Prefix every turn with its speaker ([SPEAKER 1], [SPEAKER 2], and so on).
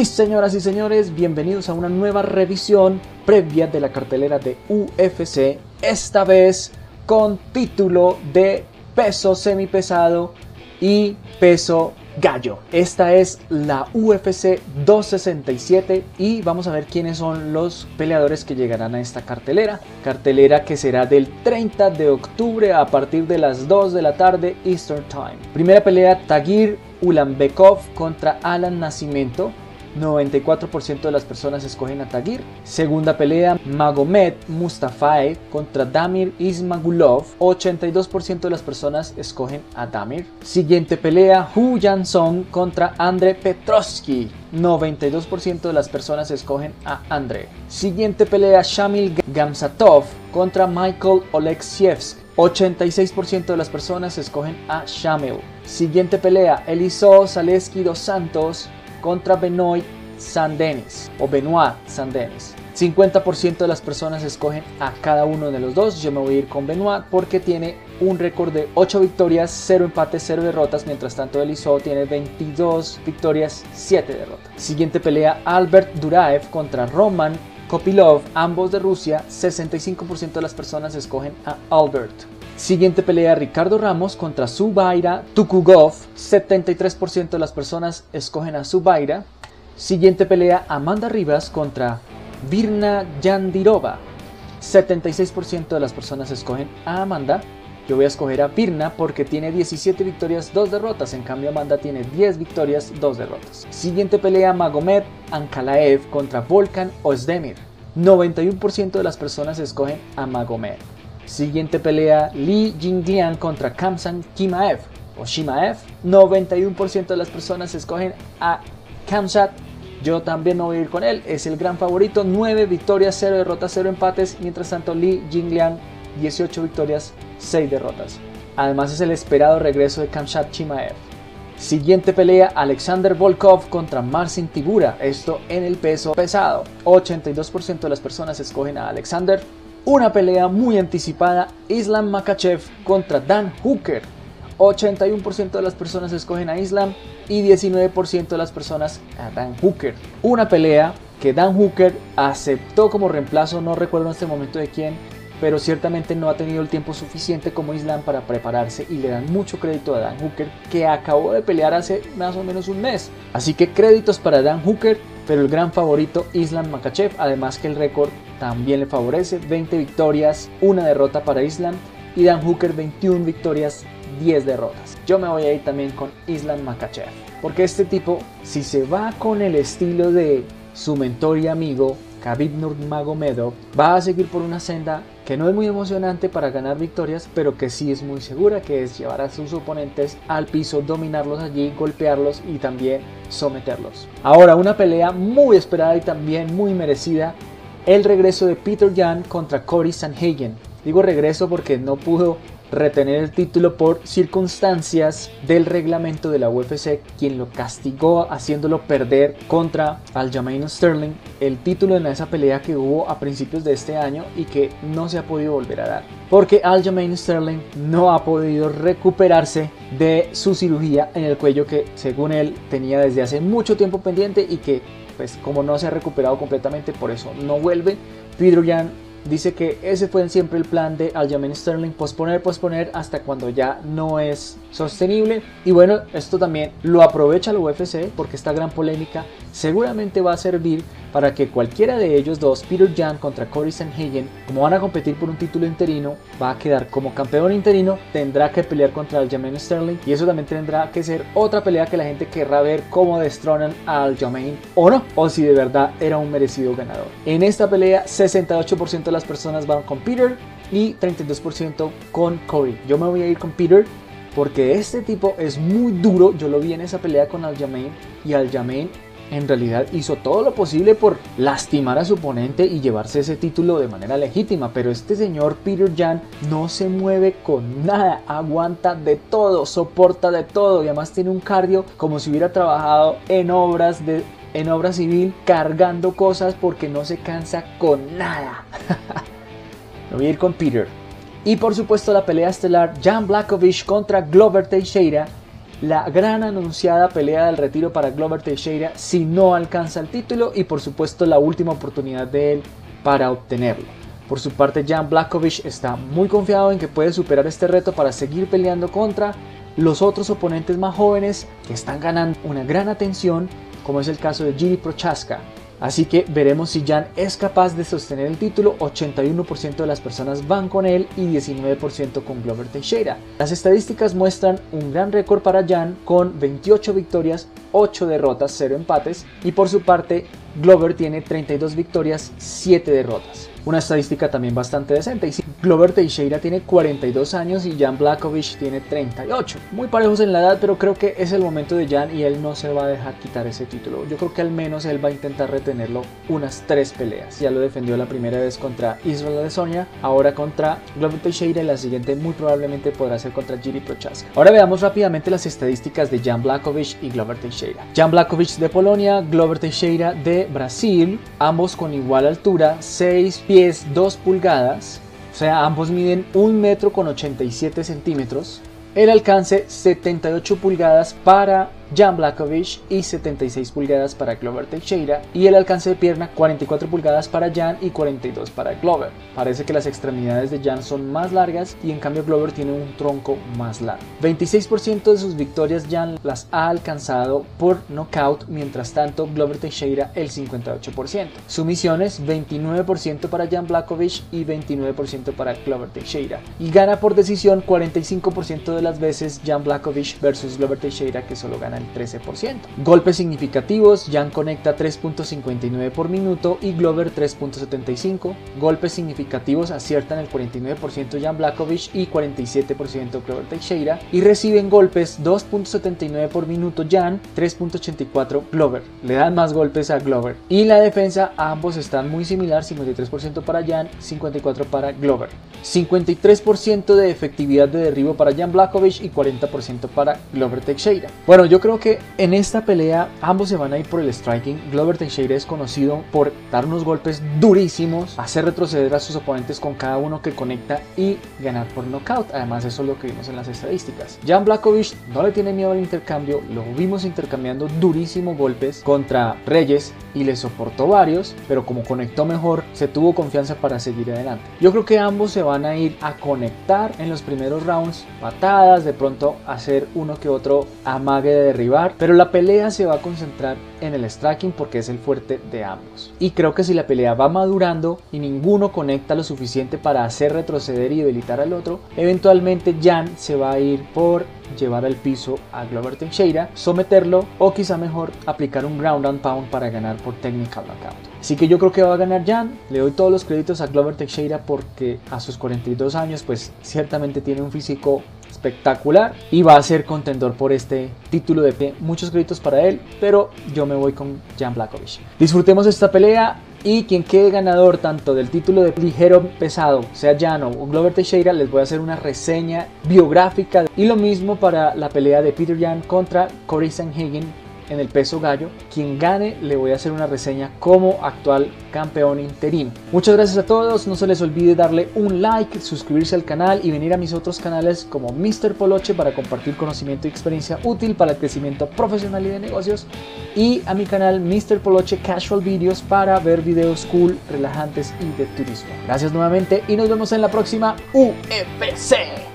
[SPEAKER 1] Sí, señoras y señores, bienvenidos a una nueva revisión previa de la cartelera de UFC, esta vez con título de peso semipesado y peso gallo. Esta es la UFC 267 y vamos a ver quiénes son los peleadores que llegarán a esta cartelera. Cartelera que será del 30 de octubre a partir de las 2 de la tarde Eastern Time. Primera pelea Tagir Ulanbekov contra Alan Nascimento. 94% de las personas escogen a Tagir. Segunda pelea, Magomed Mustafaev contra Damir Ismagulov. 82% de las personas escogen a Damir. Siguiente pelea, Hu Jansong contra Andre Petrovsky. 92% de las personas escogen a Andre. Siguiente pelea, Shamil Gamsatov contra Michael Oleksievsk. 86% de las personas escogen a Shamil. Siguiente pelea, Eliso Zaleski dos Santos contra Benoit Sandenis o Benoit Sandenis. 50% de las personas escogen a cada uno de los dos. Yo me voy a ir con Benoit porque tiene un récord de 8 victorias, 0 empates, 0 derrotas. Mientras tanto, Eliso tiene 22 victorias, 7 derrotas. Siguiente pelea: Albert Duraev contra Roman Kopilov, ambos de Rusia. 65% de las personas escogen a Albert. Siguiente pelea Ricardo Ramos contra Subaira Tukugov. 73% de las personas escogen a Subaira. Siguiente pelea Amanda Rivas contra Virna Yandirova. 76% de las personas escogen a Amanda. Yo voy a escoger a Virna porque tiene 17 victorias, 2 derrotas. En cambio Amanda tiene 10 victorias, 2 derrotas. Siguiente pelea Magomed Ankalaev contra Volkan Ozdemir. 91% de las personas escogen a Magomed. Siguiente pelea, Li Jingliang contra Kamsan Kimaev o Shimaev. 91% de las personas escogen a Kamsat. Yo también no voy a ir con él, es el gran favorito. 9 victorias, 0 derrotas, 0 empates. Mientras tanto, Li Jingliang, 18 victorias, 6 derrotas. Además es el esperado regreso de Kamsat Chimaev. Siguiente pelea, Alexander Volkov contra Marcin Tibura, esto en el peso pesado. 82% de las personas escogen a Alexander, una pelea muy anticipada, Islam Makachev contra Dan Hooker. 81% de las personas escogen a Islam y 19% de las personas a Dan Hooker. Una pelea que Dan Hooker aceptó como reemplazo, no recuerdo en este momento de quién, pero ciertamente no ha tenido el tiempo suficiente como Islam para prepararse y le dan mucho crédito a Dan Hooker que acabó de pelear hace más o menos un mes. Así que créditos para Dan Hooker, pero el gran favorito Islam Makachev, además que el récord también le favorece, 20 victorias, una derrota para Islam y Dan Hooker 21 victorias, 10 derrotas. Yo me voy a ir también con Islam Makachev, porque este tipo si se va con el estilo de su mentor y amigo Khabib Nurmagomedov va a seguir por una senda que no es muy emocionante para ganar victorias, pero que sí es muy segura, que es llevar a sus oponentes al piso, dominarlos allí, golpearlos y también someterlos. Ahora, una pelea muy esperada y también muy merecida, el regreso de Peter Jan contra Cory Sanhagen. Digo regreso porque no pudo retener el título por circunstancias del reglamento de la UFC, quien lo castigó haciéndolo perder contra Aljamain Sterling el título en esa pelea que hubo a principios de este año y que no se ha podido volver a dar. Porque Aljamain Sterling no ha podido recuperarse de su cirugía en el cuello que según él tenía desde hace mucho tiempo pendiente y que pues como no se ha recuperado completamente por eso no vuelve. Peter Jan Dice que ese fue siempre el plan de Aljamain Sterling, posponer, posponer hasta cuando ya no es sostenible. Y bueno, esto también lo aprovecha la UFC porque esta gran polémica seguramente va a servir para que cualquiera de ellos dos, Peter Jan contra Cory Sanhagen, como van a competir por un título interino, va a quedar como campeón interino, tendrá que pelear contra Aljamain Sterling y eso también tendrá que ser otra pelea que la gente querrá ver cómo destronan a Aljamain o no, o si de verdad era un merecido ganador. En esta pelea, 68% las personas van con Peter y 32% con Cory. Yo me voy a ir con Peter porque este tipo es muy duro. Yo lo vi en esa pelea con Aljamain y Aljamain en realidad hizo todo lo posible por lastimar a su oponente y llevarse ese título de manera legítima, pero este señor Peter Jan no se mueve con nada, aguanta de todo, soporta de todo y además tiene un cardio como si hubiera trabajado en obras de en obra civil cargando cosas porque no se cansa con nada. Me voy a ir con Peter. Y por supuesto la pelea estelar Jan Blakovic contra Glover Teixeira la gran anunciada pelea del retiro para Glover Teixeira si no alcanza el título y por supuesto la última oportunidad de él para obtenerlo. Por su parte, Jan Blakovic está muy confiado en que puede superar este reto para seguir peleando contra los otros oponentes más jóvenes que están ganando una gran atención, como es el caso de Giri Prochaska, Así que veremos si Jan es capaz de sostener el título. 81% de las personas van con él y 19% con Glover Teixeira. Las estadísticas muestran un gran récord para Jan con 28 victorias, 8 derrotas, 0 empates. Y por su parte, Glover tiene 32 victorias, 7 derrotas una estadística también bastante decente. Y Glover Teixeira tiene 42 años y Jan Blakovic tiene 38. Muy parejos en la edad, pero creo que es el momento de Jan y él no se va a dejar quitar ese título. Yo creo que al menos él va a intentar retenerlo unas tres peleas. Ya lo defendió la primera vez contra Israel Adesanya, ahora contra Glover Teixeira y la siguiente muy probablemente podrá ser contra Jiri Prochaska. Ahora veamos rápidamente las estadísticas de Jan Blakovic y Glover Teixeira. Jan Blakovic de Polonia, Glover Teixeira de Brasil, ambos con igual altura, 6 pies 2 pulgadas, o sea, ambos miden 1 metro con 87 centímetros. El alcance 78 pulgadas para Jan Blakovic y 76 pulgadas para Glover Teixeira y el alcance de pierna 44 pulgadas para Jan y 42 para Glover. Parece que las extremidades de Jan son más largas y en cambio Glover tiene un tronco más largo. 26% de sus victorias Jan las ha alcanzado por knockout, mientras tanto Glover Teixeira el 58%. Sumisiones 29% para Jan Blakovic y 29% para Glover Teixeira. Y gana por decisión 45% de las veces Jan Blakovic versus Glover Teixeira que solo gana 13%. Golpes significativos, Jan conecta 3.59 por minuto y Glover 3.75. Golpes significativos aciertan el 49% Jan Blakovic y 47% Glover Teixeira. Y reciben golpes 2.79 por minuto Jan, 3.84 Glover. Le dan más golpes a Glover. Y la defensa, ambos están muy similar, 53% para Jan, 54% para Glover. 53% de efectividad de derribo para Jan Blakovic y 40% para Glover Teixeira. Bueno, yo creo que en esta pelea ambos se van a ir por el striking. Glover Teixeira es conocido por dar unos golpes durísimos, hacer retroceder a sus oponentes con cada uno que conecta y ganar por knockout. Además, eso es lo que vimos en las estadísticas. Jan Blakovic no le tiene miedo al intercambio, lo vimos intercambiando durísimos golpes contra Reyes y le soportó varios, pero como conectó mejor, se tuvo confianza para seguir adelante. Yo creo que ambos se van a ir a conectar en los primeros rounds, patadas, de pronto hacer uno que otro amague de derribar, pero la pelea se va a concentrar en el striking porque es el fuerte de ambos. Y creo que si la pelea va madurando y ninguno conecta lo suficiente para hacer retroceder y debilitar al otro, eventualmente Jan se va a ir por llevar al piso a Glover Teixeira, someterlo o quizá mejor aplicar un ground and pound para ganar por technical knockout. Así que yo creo que va a ganar Jan. Le doy todos los créditos a Glover Teixeira porque a sus 42 años pues ciertamente tiene un físico espectacular y va a ser contendor por este título de. Muchos créditos para él, pero yo me voy con Jan Blakovic. Disfrutemos esta pelea y quien quede ganador tanto del título de ligero pesado, sea Jan o Glover Teixeira, les voy a hacer una reseña biográfica. Y lo mismo para la pelea de Peter Jan contra Corey Sanhagen en el peso gallo. Quien gane le voy a hacer una reseña como actual campeón interino. Muchas gracias a todos, no se les olvide darle un like, suscribirse al canal y venir a mis otros canales como Mr. Poloche para compartir conocimiento y experiencia útil para el crecimiento profesional y de negocios y a mi canal Mr. Poloche Casual Videos para ver videos cool, relajantes y de turismo. Gracias nuevamente y nos vemos en la próxima UFC.